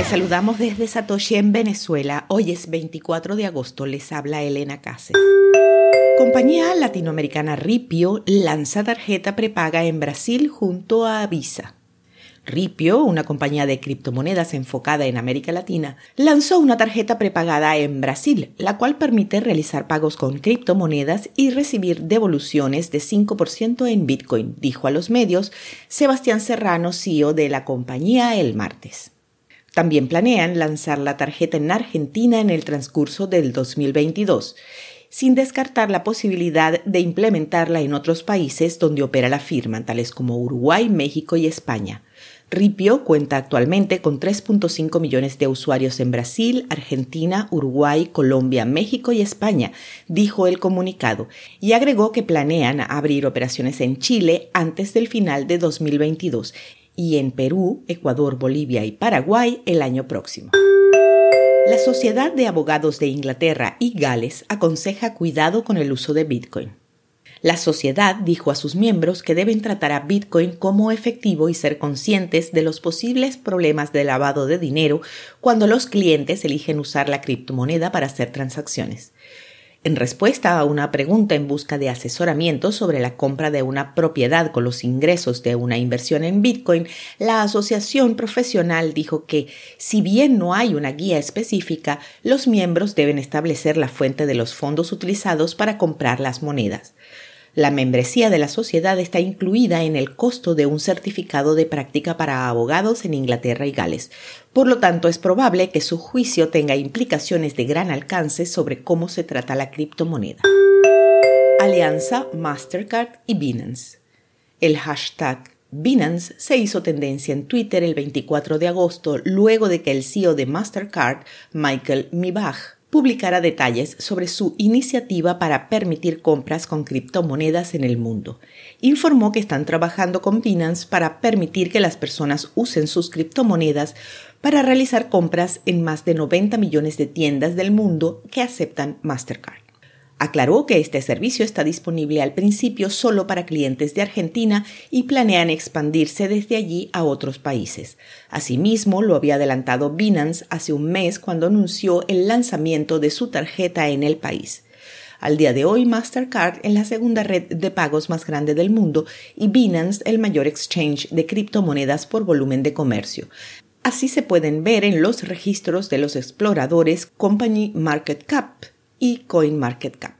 Les saludamos desde Satoshi en Venezuela. Hoy es 24 de agosto. Les habla Elena Cáceres. Compañía latinoamericana Ripio lanza tarjeta prepaga en Brasil junto a Visa. Ripio, una compañía de criptomonedas enfocada en América Latina, lanzó una tarjeta prepagada en Brasil, la cual permite realizar pagos con criptomonedas y recibir devoluciones de 5% en Bitcoin, dijo a los medios Sebastián Serrano, CEO de la compañía, el martes. También planean lanzar la tarjeta en Argentina en el transcurso del 2022 sin descartar la posibilidad de implementarla en otros países donde opera la firma, tales como Uruguay, México y España. Ripio cuenta actualmente con 3.5 millones de usuarios en Brasil, Argentina, Uruguay, Colombia, México y España, dijo el comunicado, y agregó que planean abrir operaciones en Chile antes del final de 2022 y en Perú, Ecuador, Bolivia y Paraguay el año próximo. La Sociedad de Abogados de Inglaterra y Gales aconseja cuidado con el uso de Bitcoin. La sociedad dijo a sus miembros que deben tratar a Bitcoin como efectivo y ser conscientes de los posibles problemas de lavado de dinero cuando los clientes eligen usar la criptomoneda para hacer transacciones en respuesta a una pregunta en busca de asesoramiento sobre la compra de una propiedad con los ingresos de una inversión en Bitcoin, la asociación profesional dijo que, si bien no hay una guía específica, los miembros deben establecer la fuente de los fondos utilizados para comprar las monedas. La membresía de la sociedad está incluida en el costo de un certificado de práctica para abogados en Inglaterra y Gales. Por lo tanto, es probable que su juicio tenga implicaciones de gran alcance sobre cómo se trata la criptomoneda. Alianza Mastercard y Binance. El hashtag Binance se hizo tendencia en Twitter el 24 de agosto luego de que el CEO de Mastercard, Michael Mibach, publicará detalles sobre su iniciativa para permitir compras con criptomonedas en el mundo. Informó que están trabajando con Binance para permitir que las personas usen sus criptomonedas para realizar compras en más de 90 millones de tiendas del mundo que aceptan Mastercard. Aclaró que este servicio está disponible al principio solo para clientes de Argentina y planean expandirse desde allí a otros países. Asimismo, lo había adelantado Binance hace un mes cuando anunció el lanzamiento de su tarjeta en el país. Al día de hoy, Mastercard es la segunda red de pagos más grande del mundo y Binance el mayor exchange de criptomonedas por volumen de comercio. Así se pueden ver en los registros de los exploradores Company Market Cap y CoinMarketCap.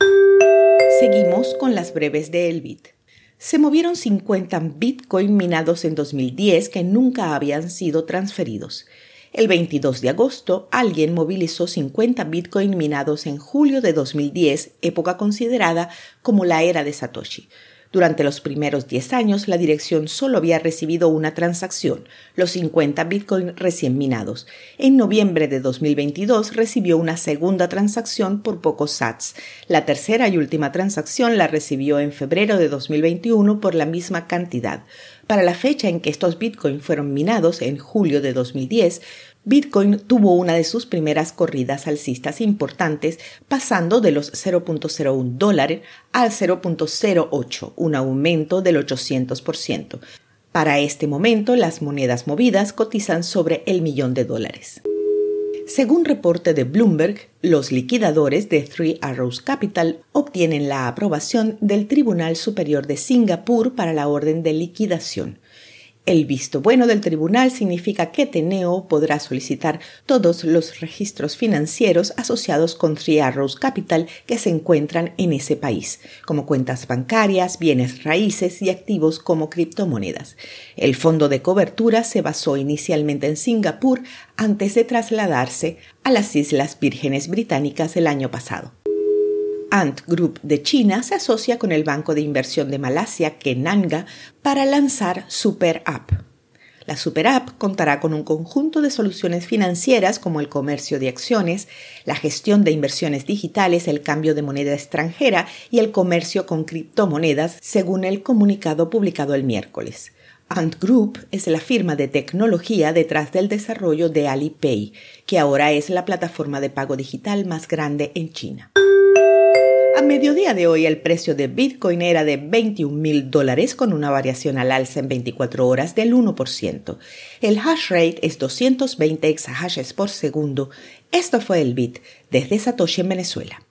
Seguimos con las breves de Elbit. Se movieron 50 Bitcoin minados en 2010 que nunca habían sido transferidos. El 22 de agosto, alguien movilizó 50 Bitcoin minados en julio de 2010, época considerada como la era de Satoshi. Durante los primeros 10 años, la dirección solo había recibido una transacción, los 50 Bitcoin recién minados. En noviembre de 2022 recibió una segunda transacción por pocos sats. La tercera y última transacción la recibió en febrero de 2021 por la misma cantidad. Para la fecha en que estos Bitcoin fueron minados, en julio de 2010, Bitcoin tuvo una de sus primeras corridas alcistas importantes, pasando de los 0.01 dólares al 0.08, un aumento del 800%. Para este momento, las monedas movidas cotizan sobre el millón de dólares. Según reporte de Bloomberg, los liquidadores de Three Arrows Capital obtienen la aprobación del Tribunal Superior de Singapur para la orden de liquidación. El visto bueno del tribunal significa que Teneo podrá solicitar todos los registros financieros asociados con Three Arrows Capital que se encuentran en ese país, como cuentas bancarias, bienes raíces y activos como criptomonedas. El fondo de cobertura se basó inicialmente en Singapur antes de trasladarse a las Islas Vírgenes Británicas el año pasado. Ant Group de China se asocia con el banco de inversión de Malasia, Kenanga, para lanzar Super App. La Super App contará con un conjunto de soluciones financieras como el comercio de acciones, la gestión de inversiones digitales, el cambio de moneda extranjera y el comercio con criptomonedas, según el comunicado publicado el miércoles. Ant Group es la firma de tecnología detrás del desarrollo de Alipay, que ahora es la plataforma de pago digital más grande en China. A mediodía de hoy el precio de Bitcoin era de 21 mil dólares con una variación al alza en 24 horas del 1%. El hash rate es 220 exahashes por segundo. Esto fue el Bit desde Satoshi en Venezuela.